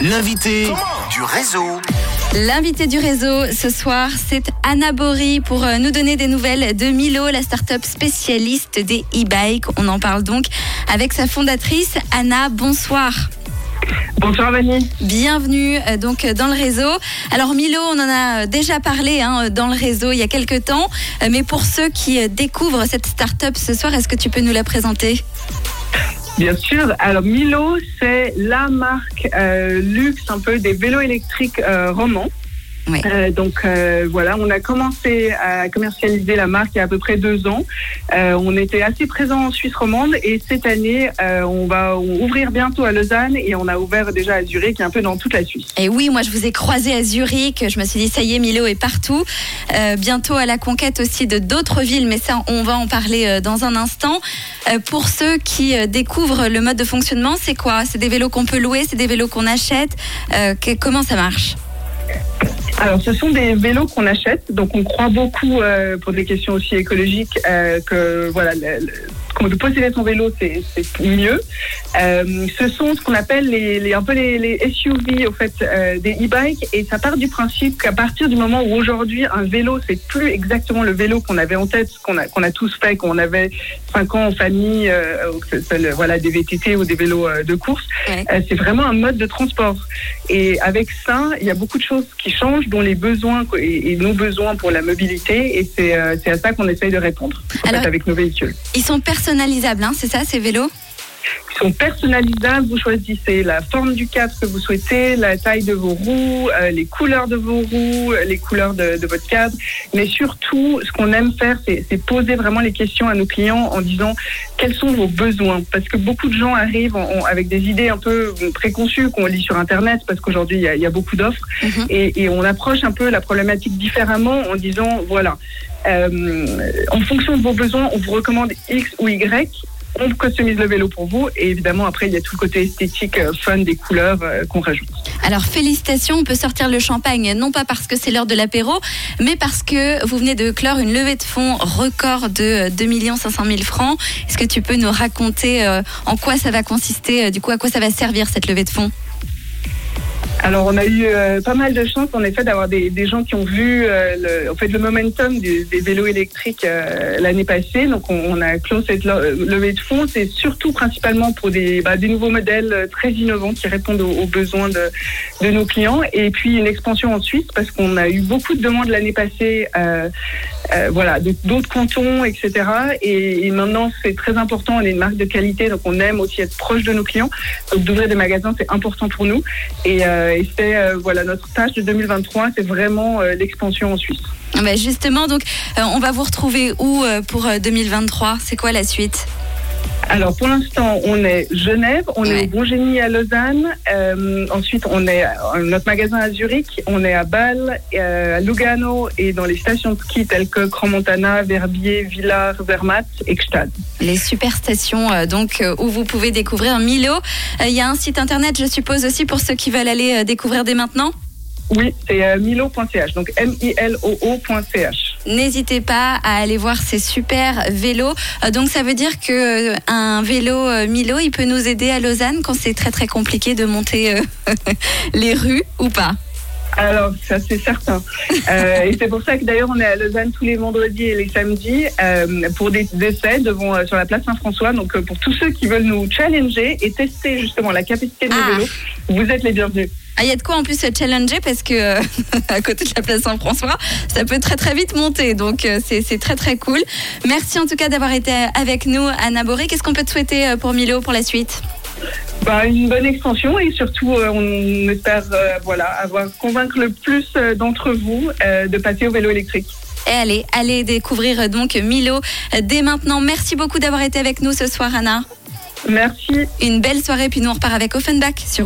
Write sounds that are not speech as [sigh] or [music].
L'invité du réseau. L'invité du réseau ce soir, c'est Anna Bory pour euh, nous donner des nouvelles de Milo, la start-up spécialiste des e-bikes. On en parle donc avec sa fondatrice. Anna, bonsoir. Bonsoir Vanny. Bienvenue euh, donc dans le réseau. Alors Milo, on en a déjà parlé hein, dans le réseau il y a quelques temps, Euh, mais pour ceux qui euh, découvrent cette start-up ce soir, est-ce que tu peux nous la présenter? Bien sûr. Alors Milo, c'est la marque euh, luxe un peu des vélos électriques euh, romans. Oui. Euh, donc euh, voilà, on a commencé à commercialiser la marque il y a à peu près deux ans. Euh, on était assez présent en Suisse romande et cette année, on va ouvrir bientôt à Lausanne et on a ouvert déjà à Zurich un peu dans toute la Suisse. Et oui, moi je vous ai croisé à Zurich, je me suis dit ça y est, Milo est partout. Bientôt à la conquête aussi de d'autres villes, mais ça on va en parler dans un instant. Pour ceux qui découvrent le mode de fonctionnement, c'est quoi? C'est des vélos qu'on peut louer, c'est des vélos qu'on achète. Que- comment ça marche? Alors, ce sont des vélos qu'on achète, donc on croit beaucoup euh, pour des questions aussi écologiques euh, que voilà, le, qu'on de posséder son vélo, c'est mieux. Euh, ce sont ce qu'on appelle les, les- un peu les, les SUV au fait euh, des e-bikes, et ça part du principe qu'à partir du moment où aujourd'hui un vélo, c'est plus exactement le vélo qu'on avait en tête, qu'on a qu'on a tous fait, qu'on avait cinq ans en famille, euh, voilà des VTT ou des vélos de course. Ouais. C'est vraiment un mode de transport. Et avec ça, il y a beaucoup de choses qui changent, dont les besoins et, et nos besoins pour la mobilité. Et c'est à ça qu'on essaye de répondre en Alors- fait, avec nos véhicules. Ils sont personnalisables, hein, c'est ça ces vélos sont personnalisables. Vous choisissez la forme du cadre que vous souhaitez, la taille de vos roues, euh, les couleurs de vos roues, euh, les couleurs de, de votre cadre. Mais surtout, ce qu'on aime faire, c'est poser vraiment les questions à nos clients en disant quels sont vos besoins? Parce que beaucoup de gens arrivent en- en- avec des idées un peu préconçues qu'on lit sur Internet, parce qu'aujourd'hui, il y y, a beaucoup d'offres. Mhm. et, et on approche un peu la problématique différemment en disant voilà, euh, en fonction de vos besoins, on vous recommande X ou Y. On customise le vélo pour vous et évidemment après il y a tout le côté esthétique, euh, fun des couleurs euh, qu'on rajoute. Alors félicitations, on peut sortir le champagne, non pas parce que c'est l'heure de l'apéro, mais parce que vous venez de clore une levée de fonds record de 2 500 000 francs. Est-ce que tu peux nous raconter euh, en quoi ça va consister, du coup à quoi ça va servir cette levée de fonds? Alors on a eu euh, pas mal de chance en effet d'avoir des, des gens qui ont vu euh, le, en fait le momentum des, des vélos électriques euh, l'année passée. Donc on, on a clos cette le- levée de fonds. C'est surtout principalement pour des, bah, des nouveaux modèles euh, très innovants qui répondent aux, aux besoins de, de nos clients. Et puis une expansion en Suisse parce qu'on a eu beaucoup de demandes l'année passée. Euh, voilà, d'autres cantons, etc. Et, maintenant, c'est très important. On est une marque de qualité, donc on aime aussi être proche de nos clients. Donc d'ouvrir des magasins, c'est important pour nous. Et, euh, c'est euh, voilà notre tâche de 2023, c'est vraiment l'expansion en Suisse. Ah bah Justement, donc on va vous retrouver où pour euh, 2023 C'est quoi la suite? Alors pour l'instant, on est Genève, on Ouais. est au Bon Génie à Lausanne. Euh, ensuite, on est à notre magasin à Zurich, on est à Bâle, euh, à Lugano et dans les stations de ski telles que Crans-Montana, Verbier, Villars, Zermatt et Gstaad. Les super stations euh, donc euh, où vous pouvez découvrir Milo. Euh, Il y a un site internet, je suppose aussi pour ceux qui veulent aller euh, découvrir dès maintenant? Oui, c'est euh, milo.ch, donc M-I-L-O-O.ch. N'hésitez pas à aller voir ces super vélos. Euh, Donc ça veut dire que euh, un vélo euh, Milo, il peut nous aider à Lausanne quand c'est très très compliqué de monter [laughs] les rues ou pas? Alors, ça c'est certain. [laughs] Euh, et c'est pour ça que d'ailleurs on est à Lausanne tous les vendredis et les samedis euh, pour des essais devant, euh, sur la place Saint-François. Donc pour tous ceux qui veulent nous challenger et tester justement la capacité de nos Ah. vélos, vous êtes les bienvenus. Ah, il y a de quoi en plus se challenger parce que euh, [laughs] à côté de la place Saint-François, ça peut très très vite monter. Donc euh, c'est très très cool. Merci en tout cas d'avoir été avec nous, Anna Boré. Qu'est-ce qu'on peut te souhaiter euh, pour Milo pour la suite? Bah, une bonne extension et surtout euh, on espère voilà, avoir convaincre le plus d'entre vous de passer au vélo électrique. Et allez, allez découvrir donc Milo dès maintenant. Merci beaucoup d'avoir été avec nous ce soir, Anna. Merci. Une belle soirée, puis nous on repart avec Offenbach sur